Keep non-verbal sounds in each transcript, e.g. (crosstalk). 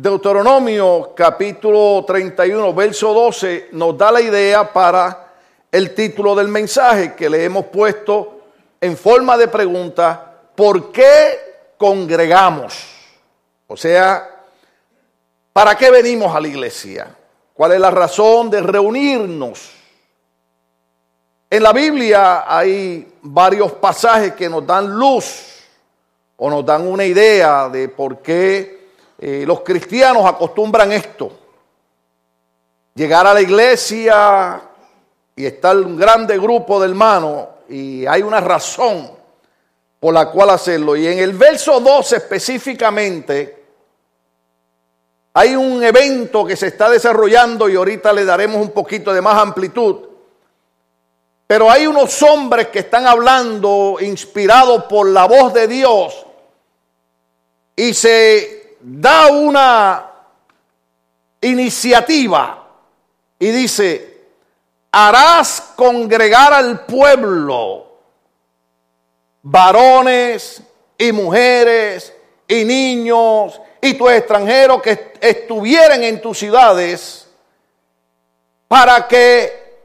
Deuteronomio capítulo 31, verso 12 nos da la idea para el título del mensaje que le hemos puesto en forma de pregunta, ¿por qué congregamos? O sea, ¿para qué venimos a la iglesia? ¿Cuál es la razón de reunirnos? En la Biblia hay varios pasajes que nos dan luz o nos dan una idea de por qué eh, los cristianos acostumbran esto. Llegar a la iglesia y estar un grande grupo de hermanos y hay una razón por la cual hacerlo. Y en el verso 12 específicamente hay un evento que se está desarrollando y ahorita le daremos un poquito de más amplitud. Pero hay unos hombres que están hablando inspirados por la voz de Dios y se da una iniciativa y dice, harás congregar al pueblo, varones y mujeres y niños y tus extranjeros que estuvieran en tus ciudades para que,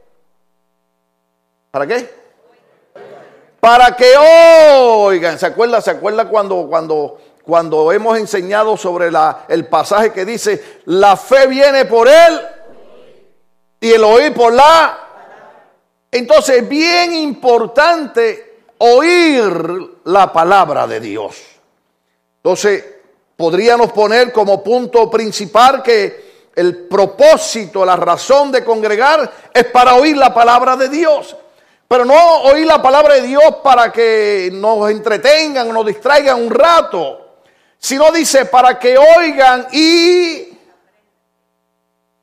¿para qué? Para que oigan, ¿se acuerda? ¿Se acuerda cuando, cuando cuando hemos enseñado sobre la, el pasaje que dice, la fe viene por él y el oír por la... Entonces es bien importante oír la palabra de Dios. Entonces podríamos poner como punto principal que el propósito, la razón de congregar es para oír la palabra de Dios. Pero no oír la palabra de Dios para que nos entretengan, nos distraigan un rato sino dice para que oigan y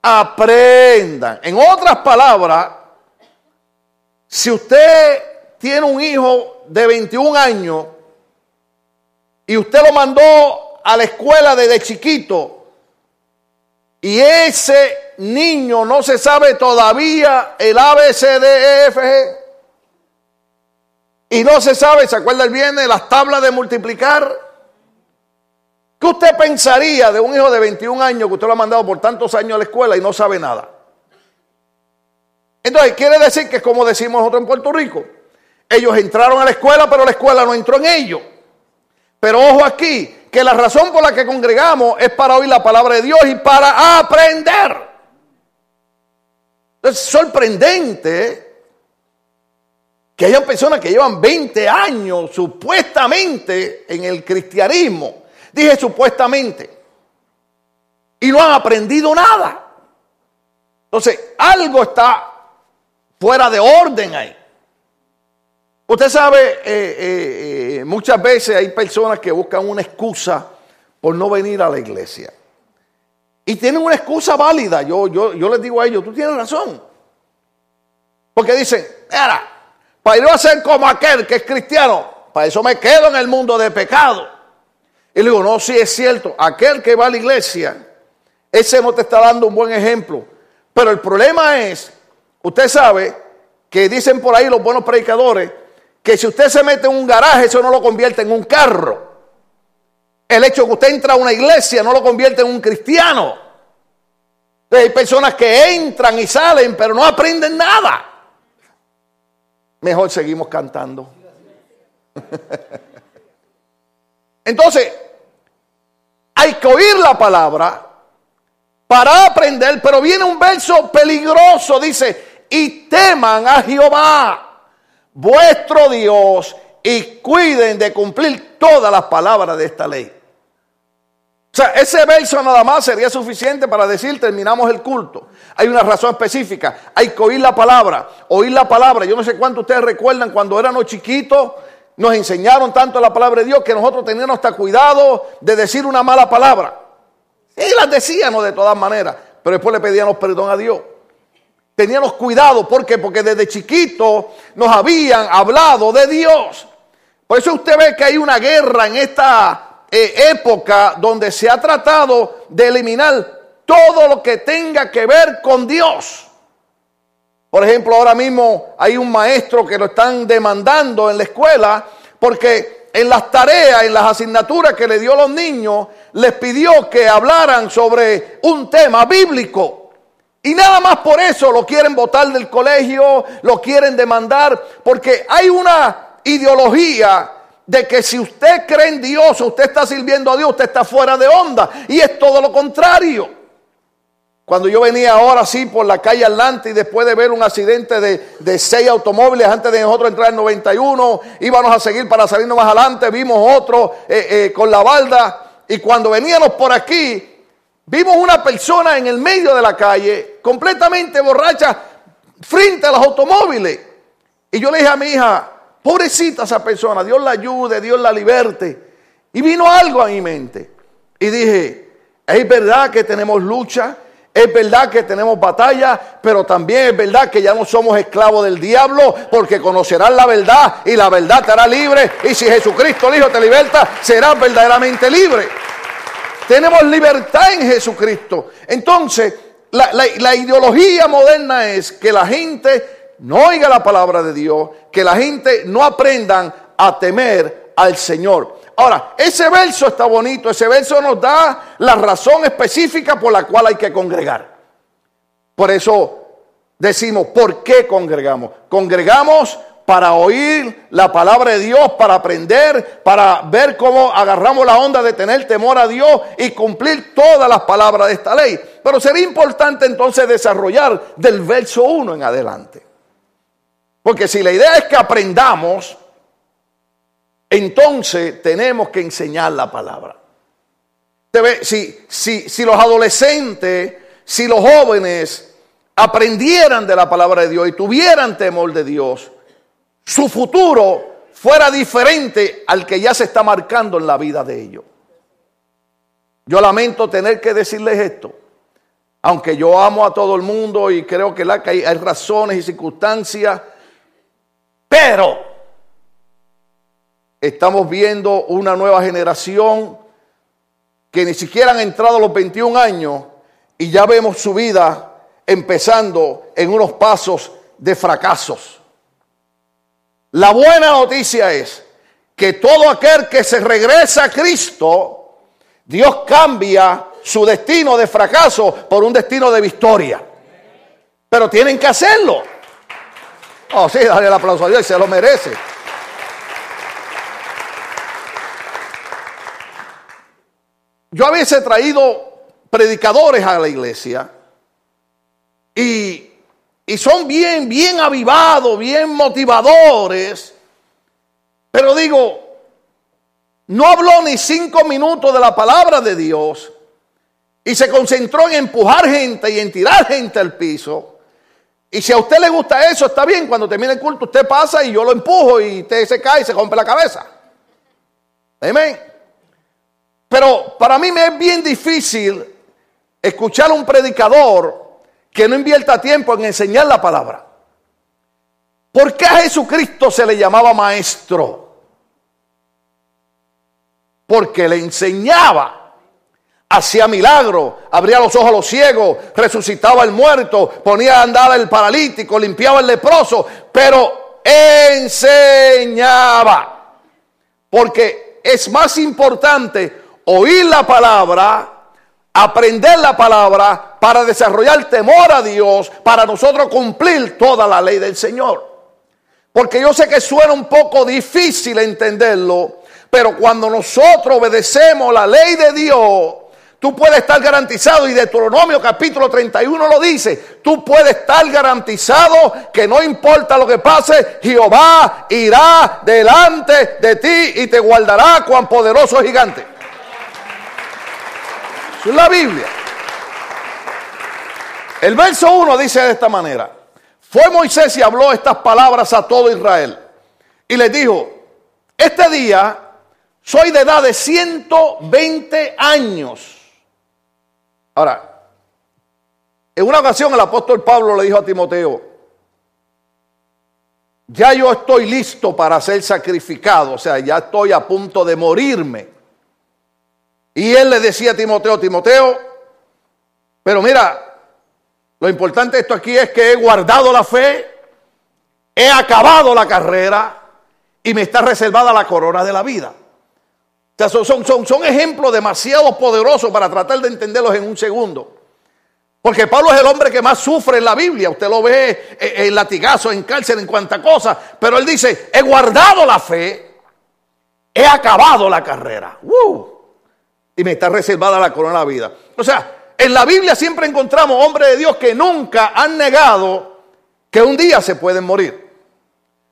aprendan. En otras palabras, si usted tiene un hijo de 21 años y usted lo mandó a la escuela desde chiquito y ese niño no se sabe todavía el ABCDEFG y no se sabe, ¿se acuerda el viernes? Las tablas de multiplicar ¿Qué usted pensaría de un hijo de 21 años que usted lo ha mandado por tantos años a la escuela y no sabe nada? Entonces, quiere decir que como decimos nosotros en Puerto Rico, ellos entraron a la escuela, pero la escuela no entró en ellos. Pero ojo aquí, que la razón por la que congregamos es para oír la palabra de Dios y para aprender. Es sorprendente que hayan personas que llevan 20 años supuestamente en el cristianismo Dije supuestamente. Y no han aprendido nada. Entonces, algo está fuera de orden ahí. Usted sabe, eh, eh, eh, muchas veces hay personas que buscan una excusa por no venir a la iglesia. Y tienen una excusa válida. Yo, yo, yo les digo a ellos, tú tienes razón. Porque dicen, mira, para ir a ser como aquel que es cristiano, para eso me quedo en el mundo de pecado. Y le digo, no, sí es cierto, aquel que va a la iglesia, ese no te está dando un buen ejemplo. Pero el problema es, usted sabe que dicen por ahí los buenos predicadores, que si usted se mete en un garaje, eso no lo convierte en un carro. El hecho de que usted entra a una iglesia no lo convierte en un cristiano. hay personas que entran y salen, pero no aprenden nada. Mejor seguimos cantando. (laughs) Entonces, hay que oír la palabra para aprender, pero viene un verso peligroso, dice, y teman a Jehová, vuestro Dios, y cuiden de cumplir todas las palabras de esta ley. O sea, ese verso nada más sería suficiente para decir terminamos el culto. Hay una razón específica. Hay que oír la palabra. Oír la palabra. Yo no sé cuánto ustedes recuerdan cuando éramos chiquitos nos enseñaron tanto la palabra de Dios que nosotros teníamos hasta cuidado de decir una mala palabra. Y las decíamos de todas maneras, pero después le pedíamos perdón a Dios. Teníamos cuidado, ¿por qué? Porque desde chiquito nos habían hablado de Dios. Por eso usted ve que hay una guerra en esta eh, época donde se ha tratado de eliminar todo lo que tenga que ver con Dios. Por ejemplo, ahora mismo hay un maestro que lo están demandando en la escuela porque en las tareas, en las asignaturas que le dio a los niños, les pidió que hablaran sobre un tema bíblico. Y nada más por eso lo quieren votar del colegio, lo quieren demandar, porque hay una ideología de que si usted cree en Dios, usted está sirviendo a Dios, usted está fuera de onda. Y es todo lo contrario. Cuando yo venía ahora sí por la calle Atlante y después de ver un accidente de, seis automóviles antes de nosotros entrar en 91, íbamos a seguir para salirnos más adelante, vimos otro eh, eh, con la balda y cuando veníamos por aquí, vimos una persona en el medio de la calle completamente borracha frente a los automóviles. Y yo le dije a mi hija, pobrecita esa persona, Dios la ayude, Dios la liberte. Y vino algo a mi mente. Y dije, es verdad que tenemos lucha, es verdad que tenemos batalla, pero también es verdad que ya no somos esclavos del diablo, porque conocerás la verdad y la verdad te hará libre. Y si Jesucristo, el Hijo, te liberta, serás verdaderamente libre. Tenemos libertad en Jesucristo. Entonces, la, la ideología moderna es que la gente no oiga la palabra de Dios, que la gente no aprendan a temer al Señor. Ahora, ese verso está bonito, ese verso nos da la razón específica por la cual hay que congregar. Por eso decimos, ¿por qué congregamos? Congregamos para oír la palabra de Dios, para aprender, para ver cómo agarramos la onda de tener temor a Dios y cumplir todas las palabras de esta ley. Pero sería importante entonces desarrollar del verso 1 en adelante. Porque si la idea es que aprendamos, entonces tenemos que enseñar la palabra. Si, si, si los adolescentes, si los jóvenes aprendieran de la palabra de Dios y tuvieran temor de Dios, su futuro fuera diferente al que ya se está marcando en la vida de ellos. Yo lamento tener que decirles esto, aunque yo amo a todo el mundo y creo que hay razones y circunstancias, pero estamos viendo una nueva generación que ni siquiera han entrado a los 21 años y ya vemos su vida empezando en unos pasos de fracasos. La buena noticia es que todo aquel que se regresa a Cristo, Dios cambia su destino de fracaso por un destino de victoria. Pero tienen que hacerlo. Oh, sí, dale el aplauso a Dios, se lo merece. Yo a veces he traído predicadores a la iglesia y, son bien, bien avivados, bien motivadores, pero digo, no habló ni cinco minutos de la palabra de Dios y se concentró en empujar gente y en tirar gente al piso. Y si a usted le gusta eso, está bien, cuando termine el culto usted pasa y yo lo empujo y usted se cae y se rompe la cabeza. Amén. Pero para mí me es bien difícil escuchar a un predicador que no invierta tiempo en enseñar la palabra. ¿Por qué a Jesucristo se le llamaba maestro? Porque le enseñaba, hacía milagros, abría los ojos a los ciegos, resucitaba al muerto, ponía a andar al paralítico, limpiaba al leproso, pero enseñaba. Porque es más importante oír la palabra, aprender la palabra para desarrollar temor a Dios, para nosotros cumplir toda la ley del Señor. Porque yo sé que suena un poco difícil entenderlo, pero cuando nosotros obedecemos la ley de Dios, tú puedes estar garantizado, y Deuteronomio capítulo 31 lo dice, tú puedes estar garantizado que no importa lo que pase, Jehová irá delante de ti y te guardará cuán poderoso gigante la Biblia. El verso 1 dice de esta manera, fue Moisés y habló estas palabras a todo Israel. Y les dijo, este día soy de edad de 120 años. Ahora, en una ocasión el apóstol Pablo le dijo a Timoteo, ya yo estoy listo para ser sacrificado, o sea, ya estoy a punto de morirme. Y él le decía a Timoteo, Timoteo, pero mira, lo importante de esto aquí es que he guardado la fe, he acabado la carrera y me está reservada la corona de la vida. O sea, son, ejemplos demasiado poderosos para tratar de entenderlos en un segundo. Porque Pablo es el hombre que más sufre en la Biblia. Usted lo ve en latigazo, en cárcel, en cuanta cosa. Pero él dice, he guardado la fe, he acabado la carrera. Y me está reservada la corona de la vida. O sea, en la Biblia siempre encontramos hombres de Dios que nunca han negado que un día se pueden morir.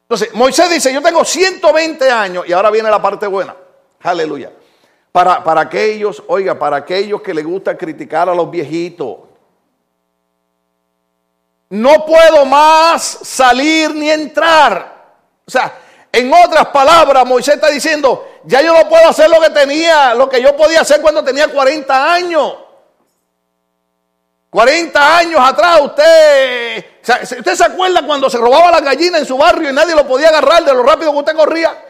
Entonces, Moisés dice, yo tengo 120 años y ahora viene la parte buena. Aleluya. Para, para aquellos, oiga, para aquellos que les gusta criticar a los viejitos. No puedo más salir ni entrar. O sea, en otras palabras, Moisés está diciendo, ya yo no puedo hacer lo que tenía, lo que yo podía hacer cuando tenía 40 años. 40 años atrás, usted, ¿usted se acuerda cuando se robaba la gallina en su barrio y nadie lo podía agarrar de lo rápido que usted corría?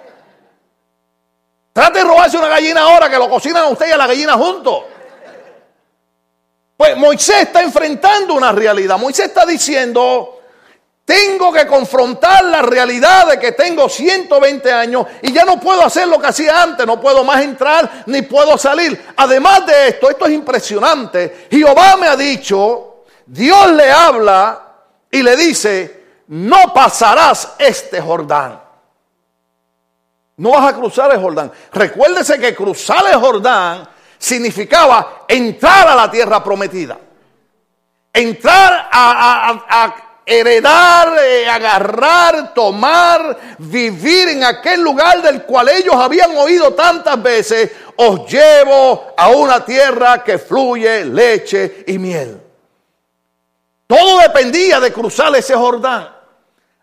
Trate de robarse una gallina ahora que lo cocinan a usted y a la gallina juntos. Pues Moisés está enfrentando una realidad. Moisés está diciendo, tengo que confrontar la realidad de que tengo 120 años y ya no puedo hacer lo que hacía antes, no puedo más entrar ni puedo salir. Además de esto, esto es impresionante, Jehová me ha dicho, Dios le habla y le dice, no pasarás este Jordán. No vas a cruzar el Jordán. Recuérdese que cruzar el Jordán significaba entrar a la tierra prometida. Entrar a, heredar, eh, agarrar, tomar, vivir en aquel lugar del cual ellos habían oído tantas veces, os llevo a una tierra que fluye leche y miel. Todo dependía de cruzar ese Jordán.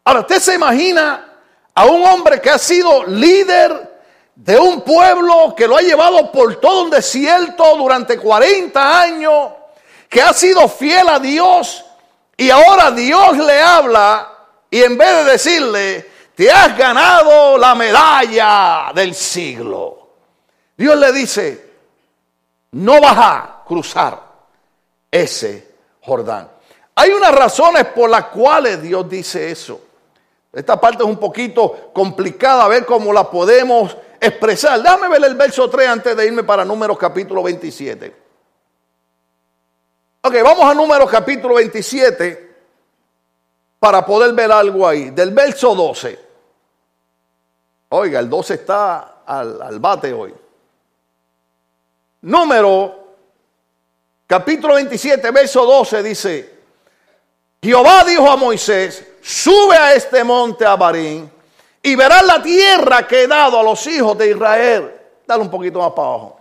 Ahora, usted se imagina a un hombre que ha sido líder de un pueblo que lo ha llevado por todo un desierto durante 40 años, que ha sido fiel a Dios, y ahora Dios le habla y en vez de decirle, te has ganado la medalla del siglo, Dios le dice, no vas a cruzar ese Jordán. Hay unas razones por las cuales Dios dice eso. Esta parte es un poquito complicada, a ver cómo la podemos expresar. Déjame ver el verso 3 antes de irme para Números capítulo 27. Ok, vamos a número capítulo 27 para poder ver algo ahí. Del verso 12. Oiga, el 12 está al, al bate hoy. Número capítulo 27, verso 12 dice, Jehová dijo a Moisés, sube a este monte Abarín y verás la tierra que he dado a los hijos de Israel. Dale un poquito más para abajo.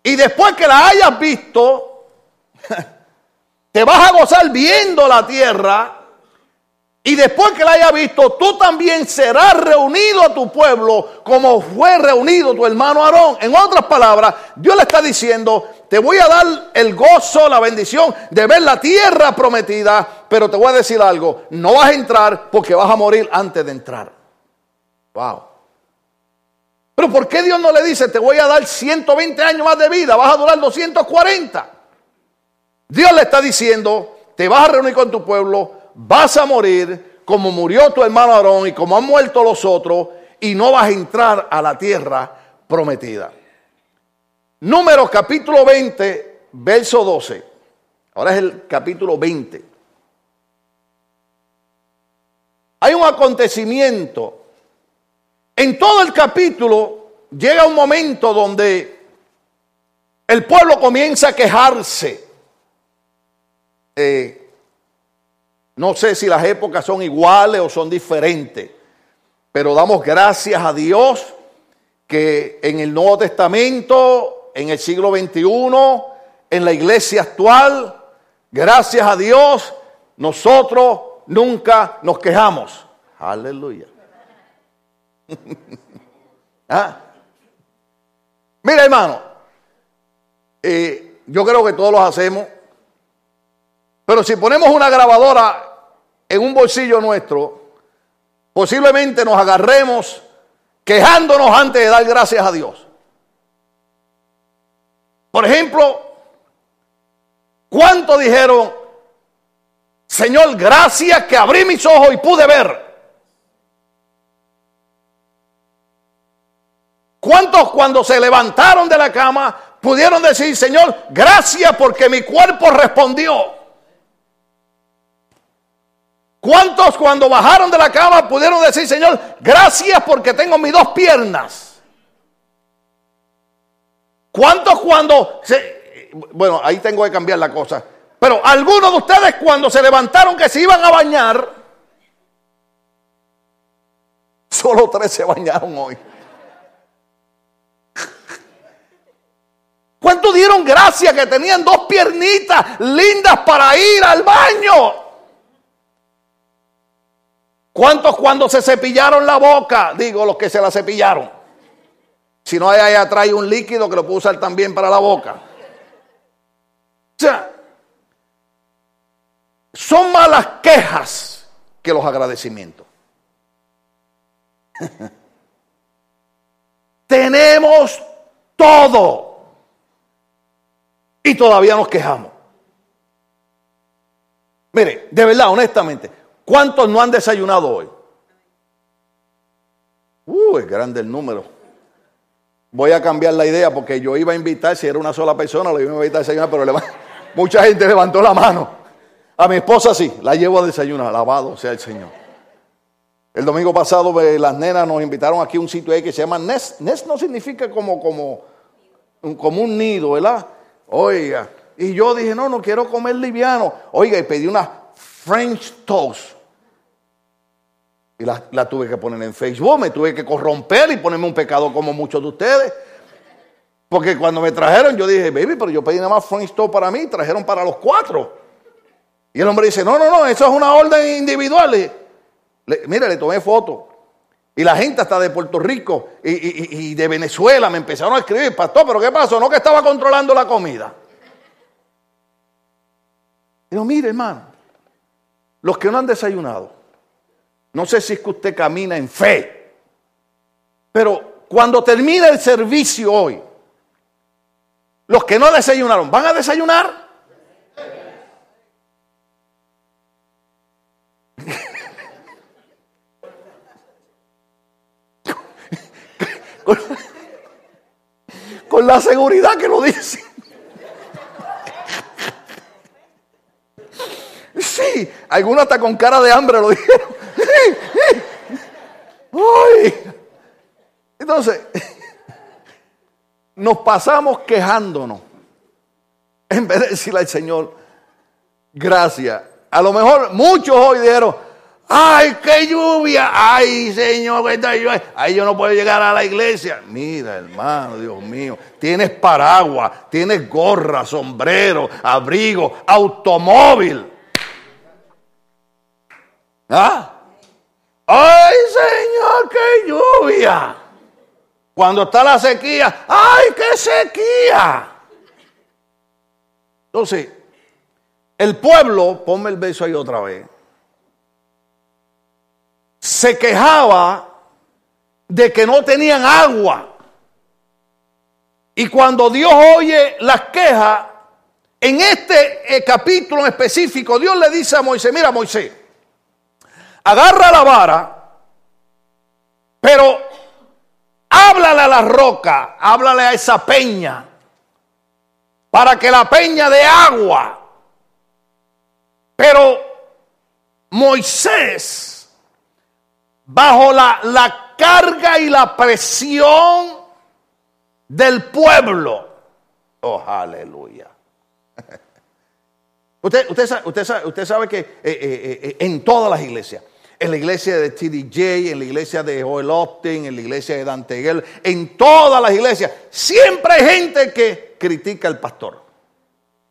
Y después que la hayas visto, (laughs) te vas a gozar viendo la tierra y después que la haya visto, tú también serás reunido a tu pueblo como fue reunido tu hermano Aarón. En otras palabras, Dios le está diciendo, te voy a dar el gozo, la bendición de ver la tierra prometida, pero te voy a decir algo, no vas a entrar porque vas a morir antes de entrar. Wow. Pero ¿por qué Dios no le dice, te voy a dar 120 años más de vida, vas a durar 240? Dios le está diciendo, te vas a reunir con tu pueblo, vas a morir como murió tu hermano Aarón y como han muerto los otros, y no vas a entrar a la tierra prometida. Números capítulo 20, verso 12. Ahora es el capítulo 20. Hay un acontecimiento. En todo el capítulo llega un momento donde el pueblo comienza a quejarse eh, no sé si las épocas son iguales o son diferentes, pero damos gracias a Dios que en el Nuevo Testamento, en el siglo XXI, en la iglesia actual, gracias a Dios, nosotros nunca nos quejamos. Aleluya. (laughs) ¿Ah? Mira, hermano, eh, yo creo que todos los hacemos. Pero si ponemos una grabadora en un bolsillo nuestro, posiblemente nos agarremos quejándonos antes de dar gracias a Dios. Por ejemplo, ¿cuánto dijeron, Señor, gracias que abrí mis ojos y pude ver? ¿Cuántos cuando se levantaron de la cama pudieron decir, Señor, gracias porque mi cuerpo respondió? ¿Cuántos cuando bajaron de la cama pudieron decir, Señor, gracias porque tengo mis dos piernas? ¿Cuántos cuando se... Bueno, ahí tengo que cambiar la cosa. Pero algunos de ustedes cuando se levantaron que se iban a bañar, solo tres se bañaron hoy. ¿Cuántos dieron gracias que tenían dos piernitas lindas para ir al baño? ¿Cuántos cuando se cepillaron la boca? Digo, los que se la cepillaron. Si no hay ahí atrás un líquido que lo puedo usar también para la boca. O sea, son más las quejas que los agradecimientos. (laughs) Tenemos todo. Y todavía nos quejamos. Mire, de verdad, honestamente, ¿Cuántos no han desayunado hoy? Uh, es grande el número. Voy a cambiar la idea porque yo iba a invitar, si era una sola persona, lo iba a invitar a desayunar, pero (laughs) mucha gente levantó la mano. A mi esposa sí, la llevo a desayunar, alabado sea el Señor. El domingo pasado eh, las nenas nos invitaron aquí a un sitio que se llama Nest. Nest no significa como, como, como un nido, ¿verdad? Oiga, y yo dije, no, no quiero comer liviano. Oiga, y pedí una French toast y la, tuve que poner en Facebook, me tuve que corromper y ponerme un pecado como muchos de ustedes. Porque cuando me trajeron, yo dije, baby, pero yo pedí nada más French para mí, trajeron para los cuatro. Y el hombre dice, no, no, no, eso es una orden individual. Le, mire, le tomé foto. Y la gente hasta de Puerto Rico y, y, de Venezuela me empezaron a escribir, pastor, pero ¿qué pasó? No que estaba controlando la comida. Digo, mire, hermano, los que no han desayunado, no sé si es que usted camina en fe, pero cuando termine el servicio hoy, los que no desayunaron, ¿van a desayunar? (laughs) con, la seguridad que lo dice. Sí, algunos hasta con cara de hambre lo dijeron. Entonces, nos pasamos quejándonos en vez de decirle al Señor, gracias. A lo mejor muchos hoy dijeron, ay, qué lluvia, ay, Señor, lluvia. Ay, yo no puedo llegar a la iglesia. Mira, hermano, Dios mío, tienes paraguas, tienes gorra, sombrero, abrigo, automóvil. ¿Ah? ¡Ay, Señor, qué lluvia! Cuando está la sequía, ¡ay, qué sequía! Entonces, el pueblo, ponme el beso ahí otra vez, se quejaba de que no tenían agua. Y cuando Dios oye las quejas, en este eh, capítulo específico, Dios le dice a Moisés, mira Moisés, agarra la vara, pero háblale a la roca, háblale a esa peña, para que la peña de agua. Pero Moisés, bajo la, la carga y la presión del pueblo, oh aleluya. (laughs) Usted, usted, sabe, usted sabe que eh, eh, eh, en todas las iglesias, en la iglesia de TDJ, en la iglesia de Joel Austin, en la iglesia de Dante Gell, en todas las iglesias, siempre hay gente que critica al pastor.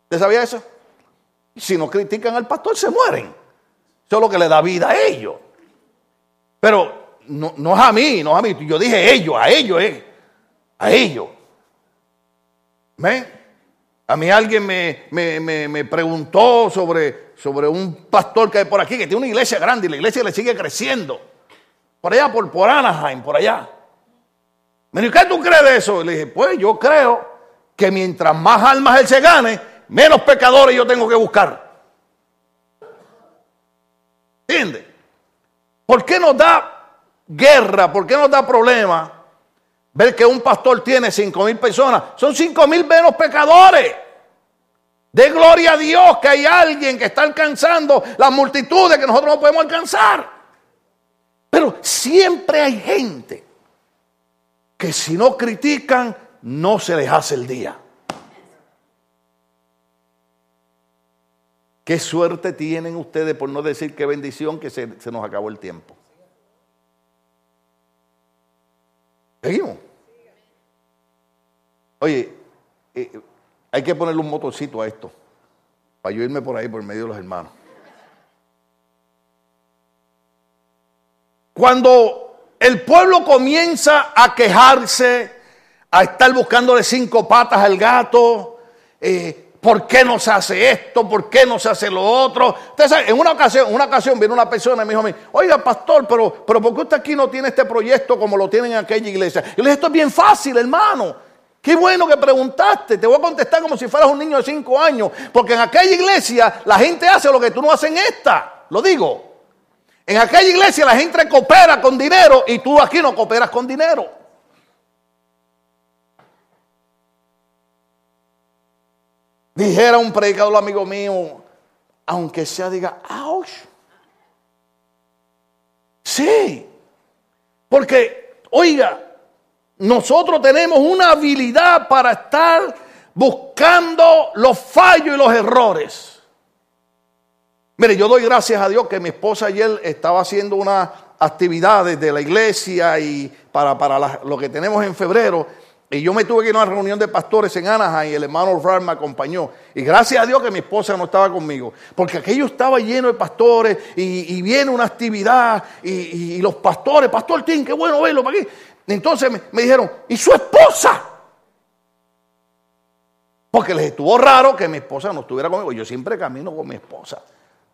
¿Usted sabía eso? Si no critican al pastor, se mueren. Eso es lo que le da vida a ellos. Pero no, no es a mí, no es a mí. Yo dije ellos, a ellos, eh. A ellos. ¿Ven? A mí alguien me, preguntó sobre, sobre, un pastor que hay por aquí, que tiene una iglesia grande y la iglesia le sigue creciendo. Por allá, por, por Anaheim, por allá. Me dijo, ¿qué tú crees de eso? le dije, pues yo creo que mientras más almas él se gane, menos pecadores yo tengo que buscar. ¿Entiendes? ¿Por qué nos da guerra? ¿Por qué nos da problema ver que un pastor tiene cinco mil personas, son cinco mil menos pecadores. De gloria a Dios que hay alguien que está alcanzando las multitudes que nosotros no podemos alcanzar. Pero siempre hay gente que si no critican, no se les hace el día. Qué suerte tienen ustedes por no decir qué bendición que se, se nos acabó el tiempo. Seguimos. Oye, eh, hay que ponerle un motorcito a esto, para yo irme por ahí por medio de los hermanos. Cuando el pueblo comienza a quejarse, a estar buscándole cinco patas al gato, eh, ¿por qué no se hace esto? ¿Por qué no se hace lo otro? Entonces, en una ocasión, una ocasión vino una persona y me dijo a mí, oiga, pastor, pero, pero ¿por qué usted aquí no tiene este proyecto como lo tienen en aquella iglesia? Yo le dije, esto es bien fácil, hermano. Qué bueno que preguntaste. Te voy a contestar como si fueras un niño de cinco años. Porque en aquella iglesia la gente hace lo que tú no haces en esta. Lo digo. En aquella iglesia la gente coopera con dinero y tú aquí no cooperas con dinero. Dijera un predicador amigo mío, aunque sea diga, ouch. Sí. Porque, oiga, nosotros tenemos una habilidad para estar buscando los fallos y los errores. Mire, yo doy gracias a Dios que mi esposa ayer estaba haciendo unas actividades de la iglesia y para, para lo que tenemos en febrero. Y yo me tuve que ir a una reunión de pastores en Anaheim y el hermano Rard me acompañó. Y gracias a Dios que mi esposa no estaba conmigo. Porque aquello estaba lleno de pastores y, viene una actividad y, los pastores, Pastor Tim, qué bueno verlo para aquí. Entonces me, dijeron, ¿y su esposa? Porque les estuvo raro que mi esposa no estuviera conmigo. Yo siempre camino con mi esposa.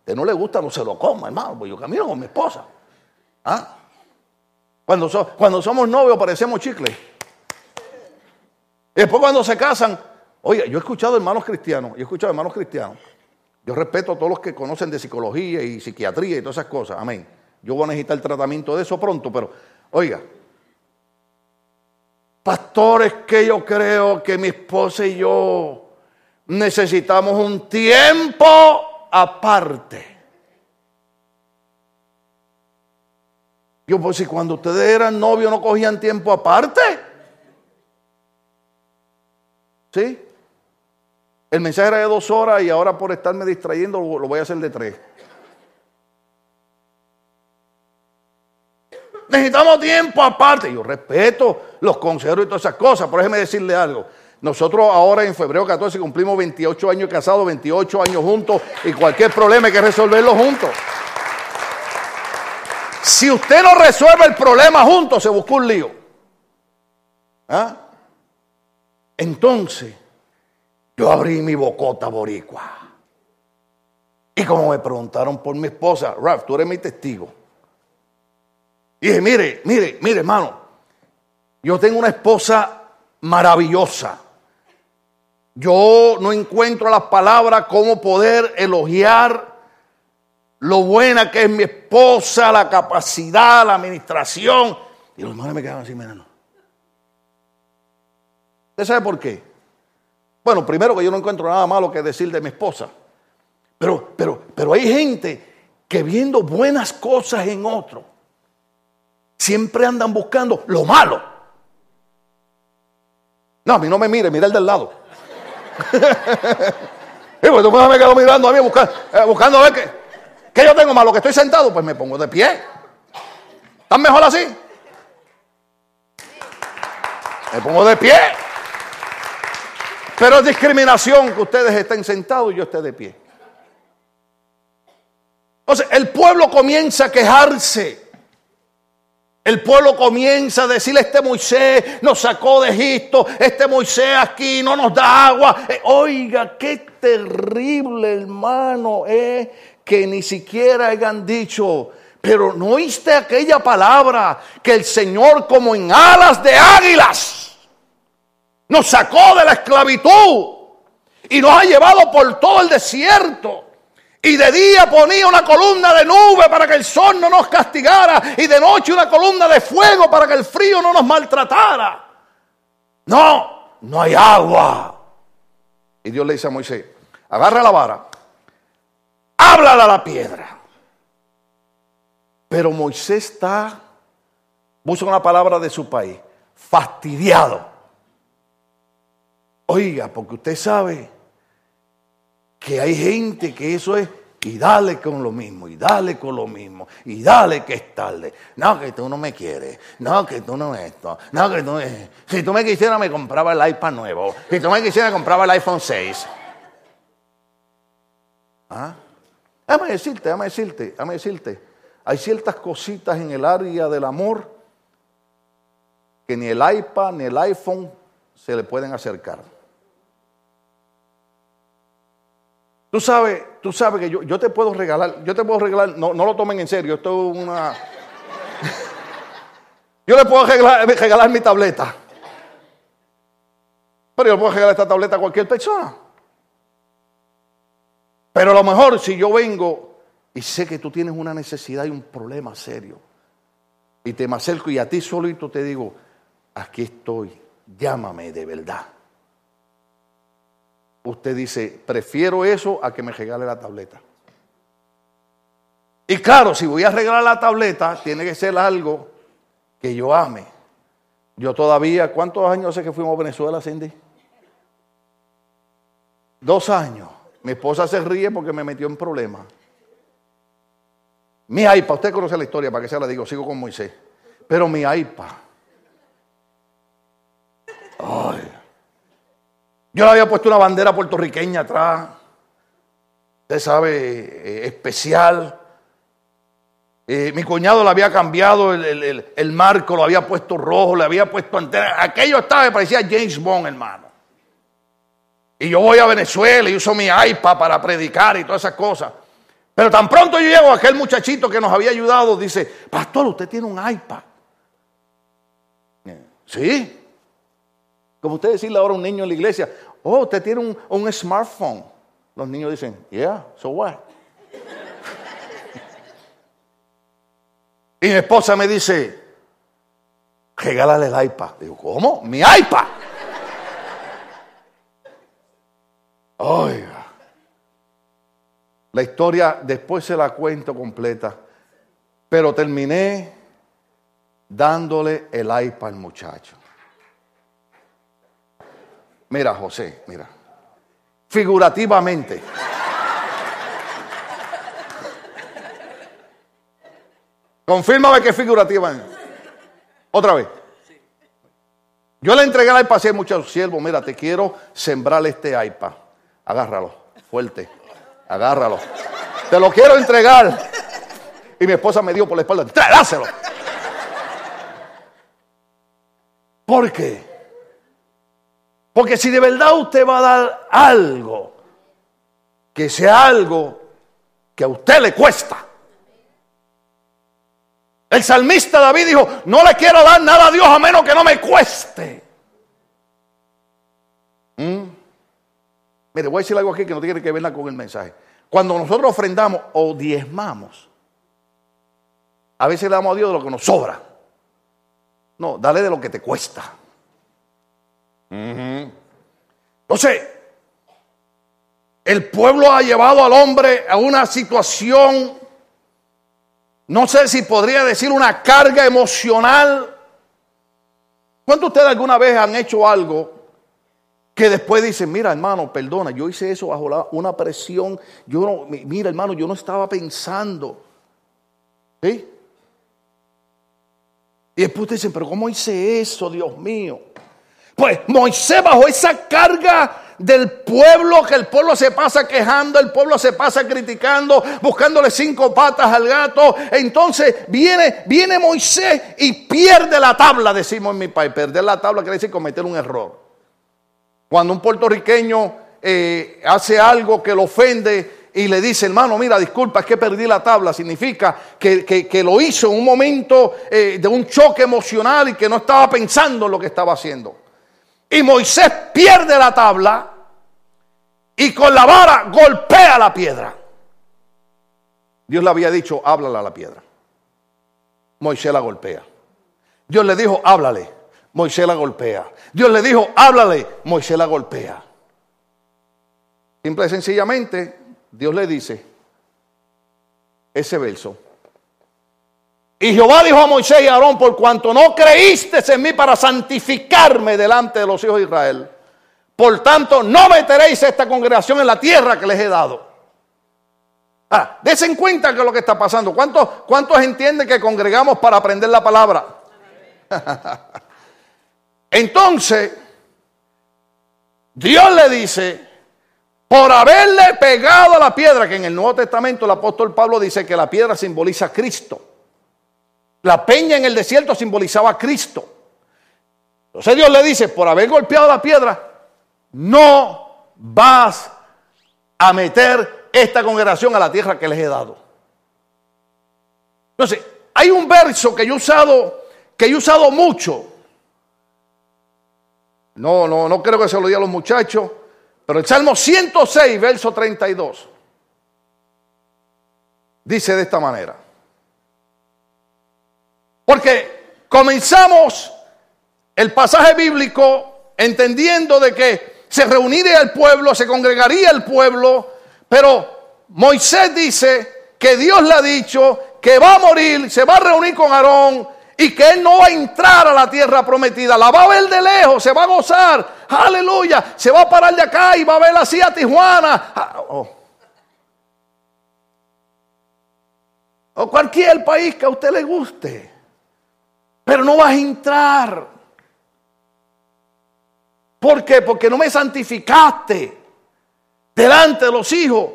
A no le gusta, no se lo coma, hermano, pues yo camino con mi esposa. ¿Ah? Cuando, cuando somos novios parecemos chicles. Y después cuando se casan, oye, yo he escuchado hermanos cristianos, yo he escuchado hermanos cristianos. Yo respeto a todos los que conocen de psicología y psiquiatría y todas esas cosas. Amén. Yo voy a necesitar el tratamiento de eso pronto, pero oiga, Pastores que yo creo que mi esposa y yo necesitamos un tiempo aparte. Yo, pues si cuando ustedes eran novios no cogían tiempo aparte. ¿Sí? El mensaje era de dos horas y ahora por estarme distrayendo lo voy a hacer de tres. Necesitamos tiempo aparte. Yo respeto los consejeros y todas esas cosas, pero déjeme decirle algo. Nosotros ahora en febrero 14 cumplimos 28 años casados, 28 años juntos y cualquier problema hay que resolverlo juntos. Si usted no resuelve el problema juntos, se busca un lío. ¿Ah? Entonces, yo abrí mi bocota boricua. Y como me preguntaron por mi esposa, Ralph, tú eres mi testigo. Dije, mire, mire, mire, hermano, yo tengo una esposa maravillosa. Yo no encuentro las palabras cómo poder elogiar lo buena que es mi esposa, la capacidad, la administración. Y los hermanos me quedaban así mirando. ¿Usted sabe por qué? Bueno, primero que yo no encuentro nada malo que decir de mi esposa. Pero, pero, pero hay gente que viendo buenas cosas en otro, siempre andan buscando lo malo. No, a mí no me mire, mira el del lado. (laughs) y pues tú me quedo mirando a mí buscando, eh, buscando a ver qué, qué yo tengo malo, que estoy sentado, pues me pongo de pie. ¿Están mejor así? Me pongo de pie. Pero es discriminación que ustedes estén sentados y yo esté de pie. Entonces, el pueblo comienza a quejarse. El pueblo comienza a decirle, este Moisés nos sacó de Egipto, este Moisés aquí no nos da agua. Eh, oiga, qué terrible hermano es que ni siquiera hayan dicho, pero no oíste aquella palabra que el Señor como en alas de águilas nos sacó de la esclavitud y nos ha llevado por todo el desierto. Y de día ponía una columna de nube para que el sol no nos castigara. Y de noche una columna de fuego para que el frío no nos maltratara. no, no hay agua. Y Dios le dice a Moisés, agarra la vara, háblale a la piedra. Pero Moisés está, usa una palabra de su país, fastidiado. Oiga, porque usted sabe que hay gente que eso es y dale con lo mismo, y dale con lo mismo, y dale que es tarde. No, que tú no me quieres, no, que tú no esto, no, que tú... Si tú me quisieras me compraba el iPad nuevo, si tú me quisieras compraba el iPhone 6. ¿Ah? Déjame decirte, déjame decirte, déjame decirte. Hay ciertas cositas en el área del amor que ni el iPad ni el iPhone se le pueden acercar. Tú sabes, tú sabes que yo, yo, te puedo regalar, yo te puedo regalar, no, no lo tomen en serio, esto es una... (laughs) yo le puedo regalar, regalar mi tableta. Pero yo puedo regalar esta tableta a cualquier persona. Pero a lo mejor si yo vengo y sé que tú tienes una necesidad y un problema serio, y te me acerco y a ti solito te digo, aquí estoy, llámame de verdad. Usted dice, prefiero eso a que me regale la tableta. Y claro, si voy a regalar la tableta, tiene que ser algo que yo ame. Yo todavía, ¿cuántos años hace que fuimos a Venezuela, Cindy? Dos años. Mi esposa se ríe porque me metió en problemas. Mi iPad, usted conoce la historia, para que se la digo, sigo con Moisés. Pero mi iPad. Yo le había puesto una bandera puertorriqueña atrás. Usted sabe, eh, especial. Eh, mi cuñado le había cambiado el, marco, lo había puesto rojo, le había puesto antena. Aquello estaba, me parecía James Bond, hermano. Y yo voy a Venezuela y uso mi iPad para predicar y todas esas cosas. Pero tan pronto yo llego, aquel muchachito que nos había ayudado dice, pastor, usted tiene un iPad. Sí. Como usted decirle ahora a un niño en la iglesia, oh, usted tiene un, un smartphone. Los niños dicen, yeah, so what? y mi esposa me dice, regálale el iPad. Digo, ¿cómo? Mi iPad. Oiga. La historia después se la cuento completa, pero terminé dándole el iPad al muchacho. Mira, José, mira. Figurativamente. Confírmame que figurativamente. Otra vez. Yo le entregué el iPad a muchachos siervos. Mira, te quiero sembrar este iPad agárralo, fuerte, agárralo. Te lo quiero entregar. Y mi esposa me dio por la espalda, dáselo. ¿Por qué? Porque si de verdad usted va a dar algo, que sea algo que a usted le cuesta. El salmista David dijo, no le quiero dar nada a Dios a menos que no me cueste. ¿Mm? Mire, voy a decir algo aquí que no tiene que ver con el mensaje. Cuando nosotros ofrendamos o diezmamos, a veces le damos a Dios de lo que nos sobra. No, dale de lo que te cuesta. Entonces, el pueblo ha llevado al hombre a una situación, no sé si podría decir una carga emocional. ¿Cuántos ustedes alguna vez han hecho algo que después dicen, mira hermano, perdona, yo hice eso bajo una presión, yo no, mira hermano, yo no estaba pensando. ¿Sí? Y después dicen, pero ¿cómo hice eso, Dios mío? Pues Moisés bajo esa carga del pueblo, que el pueblo se pasa quejando, el pueblo se pasa criticando, buscándole cinco patas al gato. Entonces viene, viene Moisés y pierde la tabla, decimos en mi país. Perder la tabla quiere decir cometer un error. Cuando un puertorriqueño eh, hace algo que lo ofende y le dice, hermano, mira, disculpa, es que perdí la tabla, significa que, lo hizo en un momento eh, de un choque emocional y que no estaba pensando en lo que estaba haciendo. Y Moisés pierde la tabla y con la vara golpea la piedra. Dios le había dicho, háblale a la piedra. Moisés la golpea. Dios le dijo, háblale. Moisés la golpea. Dios le dijo, háblale, Moisés la golpea. Simple y sencillamente, Dios le dice ese verso. Y Jehová dijo a Moisés y a Aarón, por cuanto no creíste en mí para santificarme delante de los hijos de Israel, por tanto no meteréis esta congregación en la tierra que les he dado. Ah, desen cuenta que es lo que está pasando. ¿Cuántos, ¿Cuántos entienden que congregamos para aprender la palabra? (laughs) Entonces, Dios le dice, por haberle pegado a la piedra, que en el Nuevo Testamento el apóstol Pablo dice que la piedra simboliza a Cristo. La peña en el desierto simbolizaba a Cristo. Entonces Dios le dice, por haber golpeado la piedra, no vas a meter esta congregación a la tierra que les he dado. Entonces, hay un verso que yo he usado, que he usado mucho. No, no, no creo que se lo diga a los muchachos, pero el Salmo 106, verso 32, dice de esta manera. Porque comenzamos el pasaje bíblico entendiendo de que se reuniría el pueblo, se congregaría el pueblo, pero Moisés dice que Dios le ha dicho que va a morir, se va a reunir con Aarón y que él no va a entrar a la tierra prometida, la va a ver de lejos, se va a gozar, aleluya, se va a parar de acá y va a ver así a Tijuana. Ah, oh. O cualquier país que a usted le guste pero no vas a entrar. ¿Por qué? Porque no me santificaste delante de los hijos.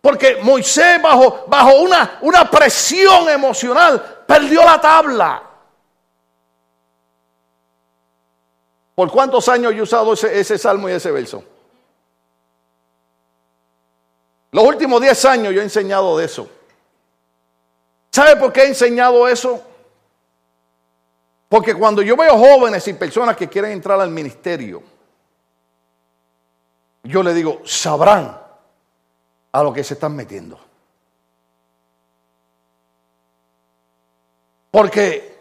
Porque Moisés bajo, bajo una, una presión emocional perdió la tabla. ¿Por cuántos años yo he usado ese, ese salmo y ese verso? Los últimos 10 años yo he enseñado de eso. ¿Sabe por qué he enseñado eso? Porque cuando yo veo jóvenes y personas que quieren entrar al ministerio, yo le digo, sabrán a lo que se están metiendo. Porque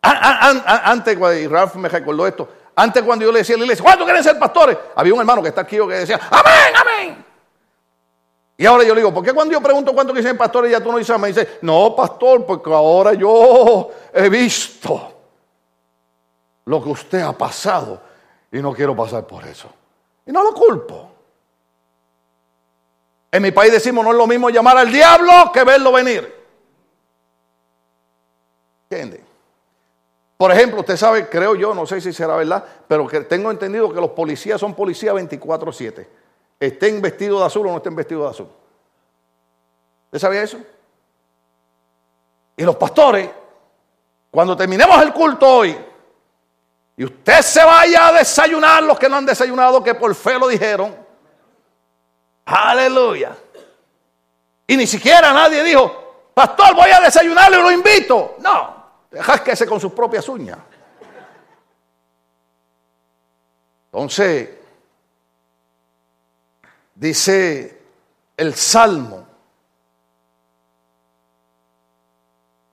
antes, y Ralph me recordó esto, antes cuando yo le decía a la iglesia, ¿cuántos quieren ser pastores? Había un hermano que está aquí que decía, amén, amén. Y ahora yo le digo, ¿por qué cuando yo pregunto cuántos quieren ser pastores ya tú no dices amén? Dice, no, pastor, porque ahora yo he visto lo que usted ha pasado y no quiero pasar por eso. Y no lo culpo. En mi país decimos, no es lo mismo llamar al diablo que verlo venir. ¿Entiende? Por ejemplo, usted sabe, creo yo, no sé si será verdad, pero que tengo entendido que los policías son policías 24-7. Estén vestidos de azul o no estén vestidos de azul. ¿Usted sabía eso? Y los pastores, cuando terminemos el culto hoy, y usted se vaya a desayunar, los que no han desayunado, que por fe lo dijeron. Aleluya. Y ni siquiera nadie dijo, pastor, voy a desayunar y lo invito. No, se con sus propias uñas. Entonces, dice el Salmo,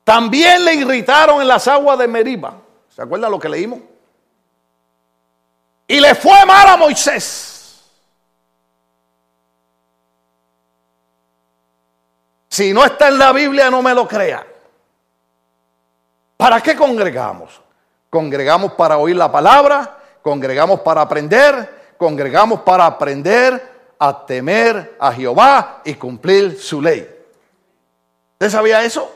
también le irritaron en las aguas de Meriba. ¿Se acuerdan lo que leímos? Y le fue mal a Moisés. Si no está en la Biblia, no me lo crea. ¿Para qué congregamos? Congregamos para oír la palabra, congregamos para aprender, congregamos para aprender a temer a Jehová y cumplir su ley. ¿Usted sabía eso?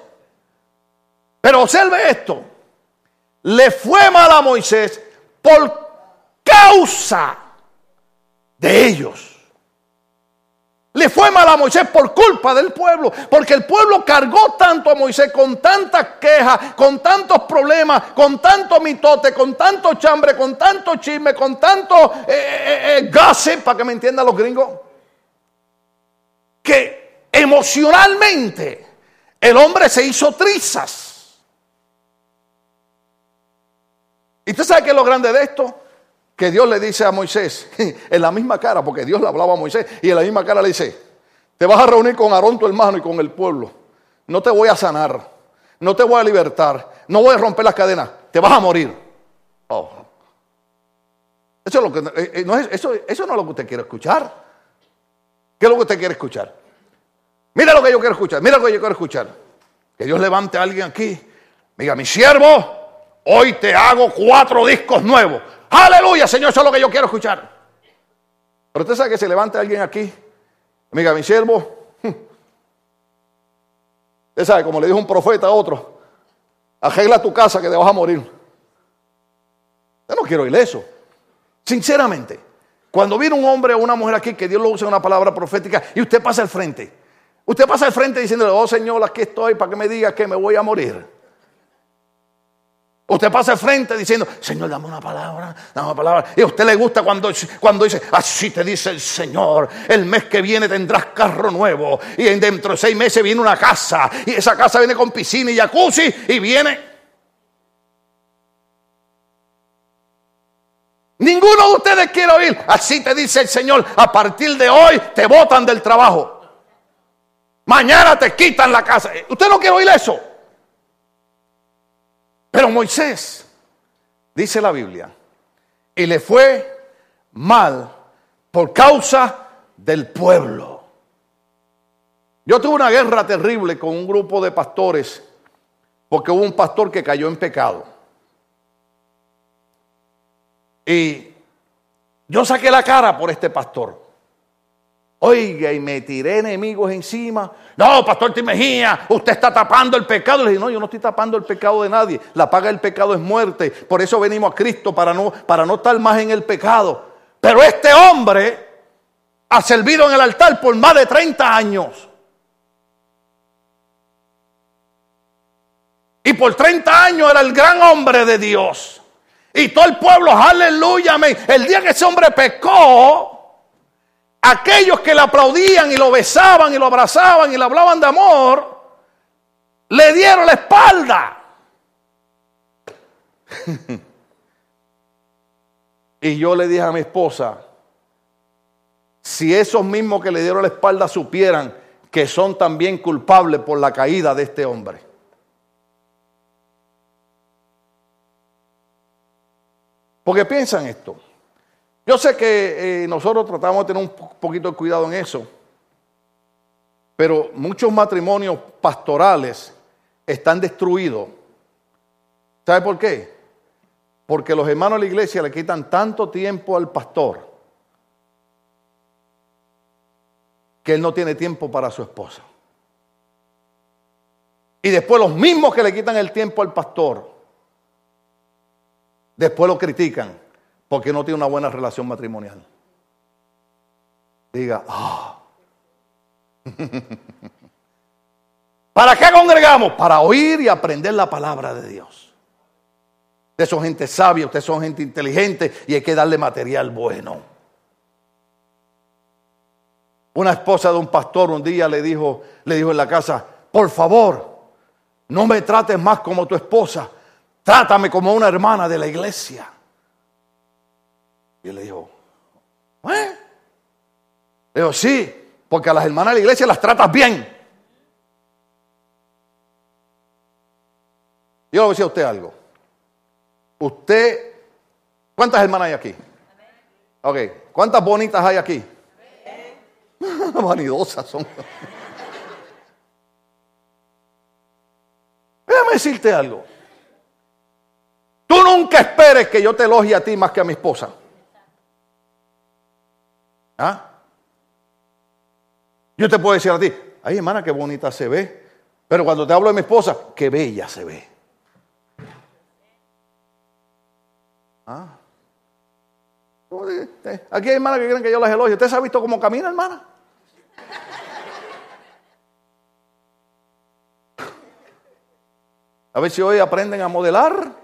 Pero observe esto. Le fue mal a Moisés por causa de ellos. Le fue mal a Moisés por culpa del pueblo, porque el pueblo cargó tanto a Moisés con tantas quejas, con tantos problemas, con tanto mitote, con tanto chambre, con tanto chisme, con tanto eh, eh, eh, para que me entiendan los gringos, que emocionalmente el hombre se hizo trizas. ¿Y usted sabe qué es lo grande de esto? Que Dios le dice a Moisés, (laughs) en la misma cara, porque Dios le hablaba a Moisés, y en la misma cara le dice, te vas a reunir con Aarón tu hermano y con el pueblo. No te voy a sanar, no te voy a libertar, no voy a romper las cadenas, te vas a morir. Oh, Eso, es lo que, eh, eh, no es, eso, eso no es lo que usted quiere escuchar. ¿Qué es lo que usted quiere escuchar? Mira lo que yo quiero escuchar, mira lo que yo quiero escuchar. Que Dios levante a alguien aquí. Diga, mi siervo, hoy te hago cuatro discos nuevos. Aleluya, Señor, eso es lo que yo quiero escuchar. Pero usted sabe que se levante alguien aquí. Diga, mi siervo. (laughs) Usted sabe, como le dijo un profeta a otro, arregla tu casa que te vas a morir. Yo no quiero oír eso. Sinceramente, cuando viene un hombre o una mujer aquí que Dios lo usa en una palabra profética y usted pasa al frente, usted pasa al frente diciéndole, oh Señor, aquí estoy para que me diga que me voy a morir. Usted pasa al frente diciendo, Señor, dame una palabra, dame una palabra. Y a usted le gusta cuando, cuando dice, así te dice el Señor, el mes que viene tendrás carro nuevo. Y dentro de seis meses viene una casa. Y esa casa viene con piscina y jacuzzi. Y viene Ninguno de ustedes quiere oír. Así te dice el Señor. A partir de hoy te botan del trabajo. Mañana te quitan la casa. Usted no quiere oír eso. Pero Moisés, dice la Biblia, y le fue mal por causa del pueblo. Yo tuve una guerra terrible con un grupo de pastores porque hubo un pastor que cayó en pecado. Y yo saqué la cara por este pastor. Oiga, y me tiré enemigos encima. No, pastor Timejía, usted está tapando el pecado. Le dije, no, yo no estoy tapando el pecado de nadie. La paga del pecado es muerte. Por eso venimos a Cristo, para no, para no estar más en el pecado. Pero este hombre ha servido en el altar por más de 30 años. Y por 30 años era el gran hombre de Dios. Y todo el pueblo, aleluya, amén. El día que ese hombre pecó, aquellos que le aplaudían y lo besaban y lo abrazaban y le hablaban de amor, le dieron la espalda. (laughs) y yo le dije a mi esposa, si esos mismos que le dieron la espalda supieran que son también culpables por la caída de este hombre. Porque piensan esto. Yo sé que eh, nosotros tratamos de tener un poquito de cuidado en eso, pero muchos matrimonios pastorales están destruidos. ¿Sabe por qué? Porque los hermanos de la iglesia le quitan tanto tiempo al pastor que él no tiene tiempo para su esposa. Y después los mismos que le quitan el tiempo al pastor Después lo critican porque no tiene una buena relación matrimonial. Diga, ah. (laughs) ¿Para qué congregamos? Para oír y aprender la palabra de Dios. Ustedes son gente sabia, ustedes son gente inteligente y hay que darle material bueno. Una esposa de un pastor un día le dijo, le dijo en la casa, por favor, no me trates más como tu esposa, trátame como una hermana de la iglesia. Y él le dijo, ¿eh? Le dijo, sí, porque a las hermanas de la iglesia las tratas bien. Yo le voy a decir a usted algo. Usted, ¿cuántas hermanas hay aquí? Ok, ¿cuántas bonitas hay aquí? (laughs) Vanidosas son. (laughs) Déjame decirte algo. Tú nunca esperes que yo te elogie a ti más que a mi esposa. ¿Ah? Yo te puedo decir a ti, ay hermana, qué bonita se ve. Pero cuando te hablo de mi esposa, qué bella se ve. ¿Ah? Aquí hay hermanas que creen que yo las elogio. ¿Usted se ha visto cómo camina, hermana? A ver si hoy aprenden a modelar.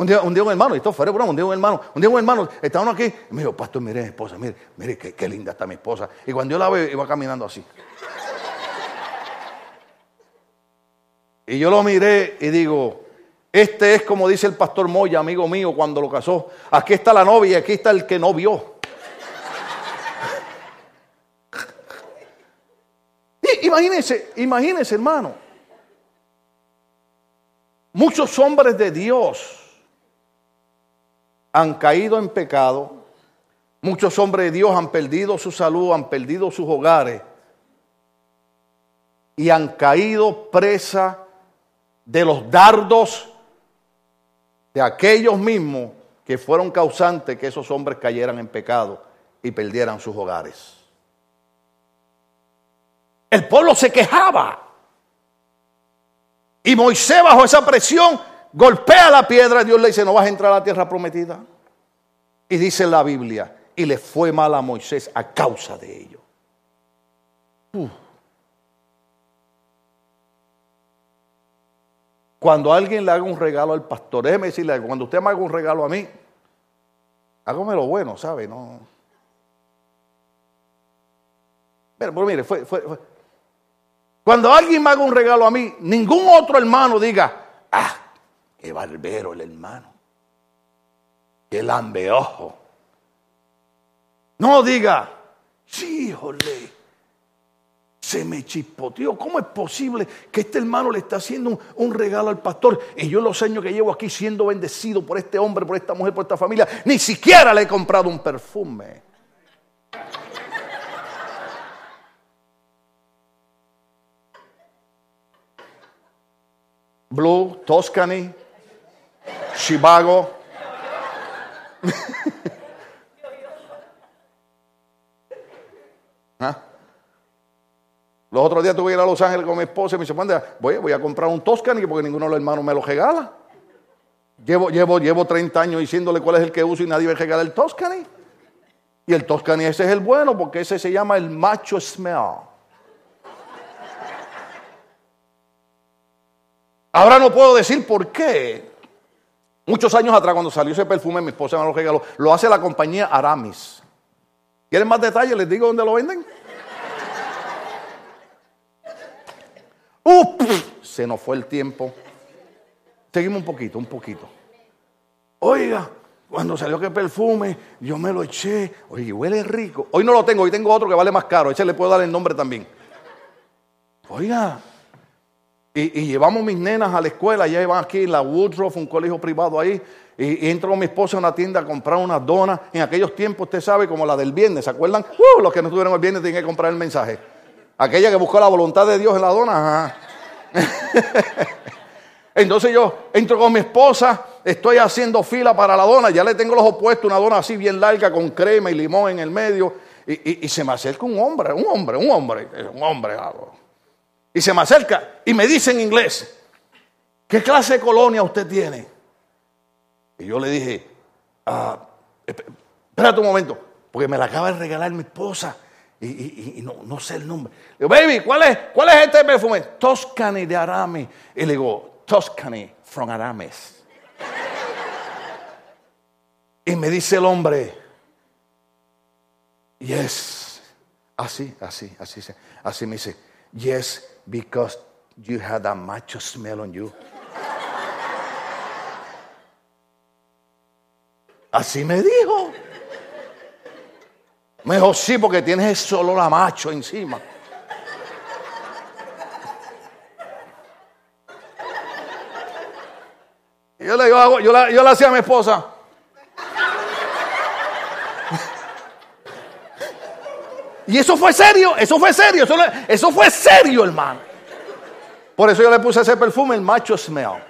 Un día, un día un hermano, y esto fue broma, un día un hermano, un día un hermano, estaba uno aquí, y me dijo, pastor, mire mi esposa, mire, mire qué, linda está mi esposa. Y cuando yo la veo, iba caminando así. Y yo lo miré y digo, este es como dice el pastor Moya, amigo mío, cuando lo casó. Aquí está la novia y aquí está el que no vio. (laughs) imagínense, imagínense, hermano. Muchos hombres de Dios han caído en pecado. Muchos hombres de Dios han perdido su salud, han perdido sus hogares y han caído presa de los dardos de aquellos mismos que fueron causantes que esos hombres cayeran en pecado y perdieran sus hogares. El pueblo se quejaba. Y Moisés bajo esa presión golpea la piedra. Dios le dice, no vas a entrar a la tierra prometida. Y dice la Biblia, y le fue mal a Moisés a causa de ello. Cuando alguien le haga un regalo al pastor, déjeme decirle, cuando usted me haga un regalo a mí, hágame bueno, ¿sabe? No. Pero, mire, fue, Cuando alguien me haga un regalo a mí, ningún otro hermano diga, ah, qué barbero el hermano, qué lambeojo. No diga, sí, jole, se me chispoteó. ¿Cómo es posible que este hermano le está haciendo un, regalo al pastor? Y yo los años que llevo aquí siendo bendecido por este hombre, por esta mujer, por esta familia, ni siquiera le he comprado un perfume. Blue, Toscany, Chivago. (laughs) ¿Ah? Los otros días tuve que ir a Los Ángeles con mi esposa y me dice, voy, voy a comprar un Toscany porque ninguno de los hermanos me lo regala. Llevo, llevo, llevo 30 años diciéndole cuál es el que uso y nadie me regala el Toscany. Y el Toscany ese es el bueno porque ese se llama el macho smell. Ahora no puedo decir por qué. Muchos años atrás, cuando salió ese perfume, mi esposa me lo regaló. Lo hace la compañía Aramis. ¿Quieren más detalles? ¿Les digo dónde lo venden? (laughs) se nos fue el tiempo. Seguimos un poquito, un poquito. Oiga, cuando salió que perfume, yo me lo eché. Oye, huele rico. Hoy no lo tengo, hoy tengo otro que vale más caro. Ese le puedo dar el nombre también. Oiga, y, llevamos mis nenas a la escuela, ya van aquí en la Woodruff, un colegio privado ahí, y, entro con mi esposa a una tienda a comprar unas donas. En aquellos tiempos, usted sabe, como la del viernes, ¿se acuerdan? Uh, los que no estuvieron el viernes tienen que comprar el mensaje. Aquella que buscó la voluntad de Dios en la dona. (laughs) Entonces yo entro con mi esposa, estoy haciendo fila para la dona, ya le tengo los opuestos, una dona así bien larga con crema y limón en el medio, y, se me acerca un hombre, un hombre, un hombre, un hombre. Y se me acerca y me dice en inglés, ¿qué clase de colonia usted tiene? Y yo le dije, ah, espérate un momento, porque me la acaba de regalar mi esposa y, no, sé el nombre. Le digo, baby, ¿cuál es, ¿cuál es este perfume? Toscany de Aramis. Y le digo, Toscany from Arames. y me dice el hombre, yes. Así, así, así, así me dice, yes, because you had a macho smell on you. Así me dijo. Me dijo, sí, porque tienes solo la macho encima. Yo le digo, yo la, yo la hacía a mi esposa. Y eso fue serio, eso fue serio, eso, fue serio, hermano. Por eso yo le puse ese perfume, el macho smell.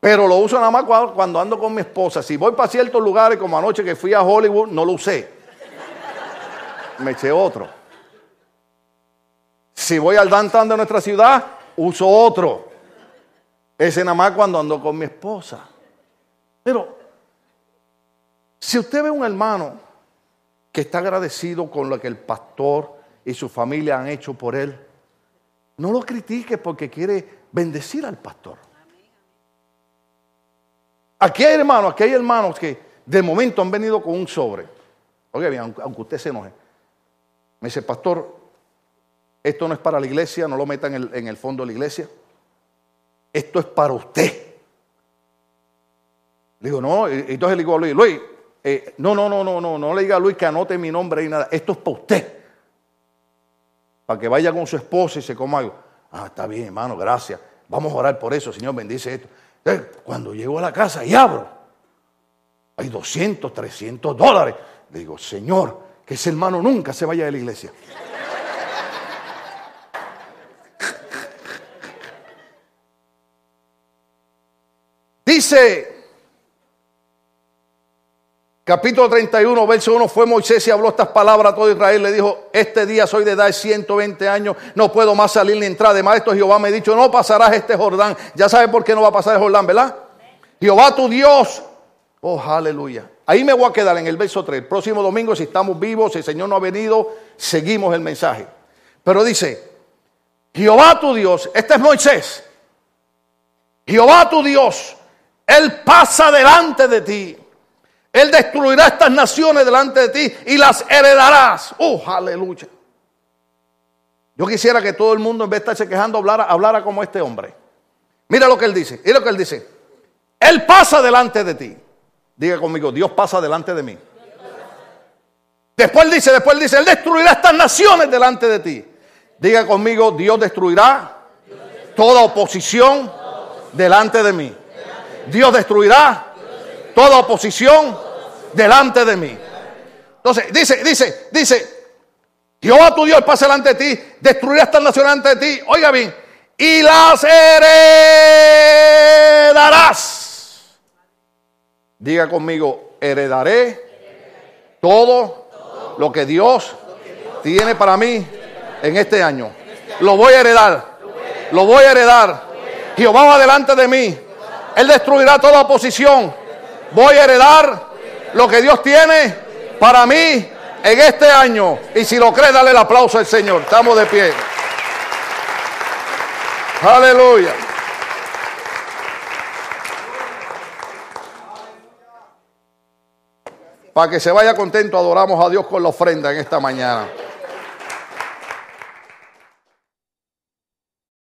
Pero lo uso nada más cuando ando con mi esposa. Si voy para ciertos lugares, como anoche que fui a Hollywood, no lo usé. Me eché otro. Si voy al downtown de nuestra ciudad, uso otro. Ese nada más cuando ando con mi esposa. Pero, si usted ve un hermano que está agradecido con lo que el pastor y su familia han hecho por él, no lo critique porque quiere bendecir al pastor. Aquí hay hermanos, aquí hay hermanos que de momento han venido con un sobre. Oye, bien, aunque usted se enoje. Me dice, pastor, esto no es para la iglesia, no lo meta en el, fondo de la iglesia. Esto es para usted. Le digo, no, entonces le digo a Luis, Luis, eh, no, no, no, no, no, no le diga a Luis que anote mi nombre y nada. Esto es para usted. Para que vaya con su esposa y se coma algo. Ah, está bien, hermano, gracias. Vamos a orar por eso, Señor, bendice esto. Entonces, cuando llego a la casa y abro, hay 200, 300 dólares. Le digo, Señor, que ese hermano nunca se vaya de la iglesia. (laughs) Dice capítulo 31, verso 1, fue Moisés y habló estas palabras a todo Israel. Le dijo, este día soy de edad de 120 años, no puedo más salir ni entrar. Además, esto Jehová me ha dicho, no pasarás este Jordán. Ya sabes por qué no va a pasar el Jordán, ¿verdad? Jehová tu Dios. Oh, aleluya. Ahí me voy a quedar en el verso 3. El próximo domingo, si estamos vivos, si el Señor no ha venido, seguimos el mensaje. Pero dice, Jehová tu Dios, este es Moisés. Jehová tu Dios él pasa delante de ti. Él destruirá estas naciones delante de ti y las heredarás. ¡Oh, aleluya! Yo quisiera que todo el mundo, en vez de estarse quejando, hablara, hablara como este hombre. Mira lo que él dice. Mira lo que él dice. Él pasa delante de ti. Diga conmigo, Dios pasa delante de mí. Después dice, después dice, Él destruirá estas naciones delante de ti. Diga conmigo, Dios destruirá toda oposición delante de mí. Dios destruirá toda oposición delante de mí. Entonces, dice, dice, dice, Jehová tu Dios pasa delante de ti, destruirá esta nación delante de ti. Oiga bien, y las heredarás. Diga conmigo, heredaré todo lo que Dios tiene para mí en este año. Lo voy a heredar. Lo voy a heredar. Jehová va delante de mí. Él destruirá toda oposición. Voy a heredar lo que Dios tiene para mí en este año. Y si lo cree, dale el aplauso al Señor. Estamos de pie. Aleluya. Para que se vaya contento, adoramos a Dios con la ofrenda en esta mañana.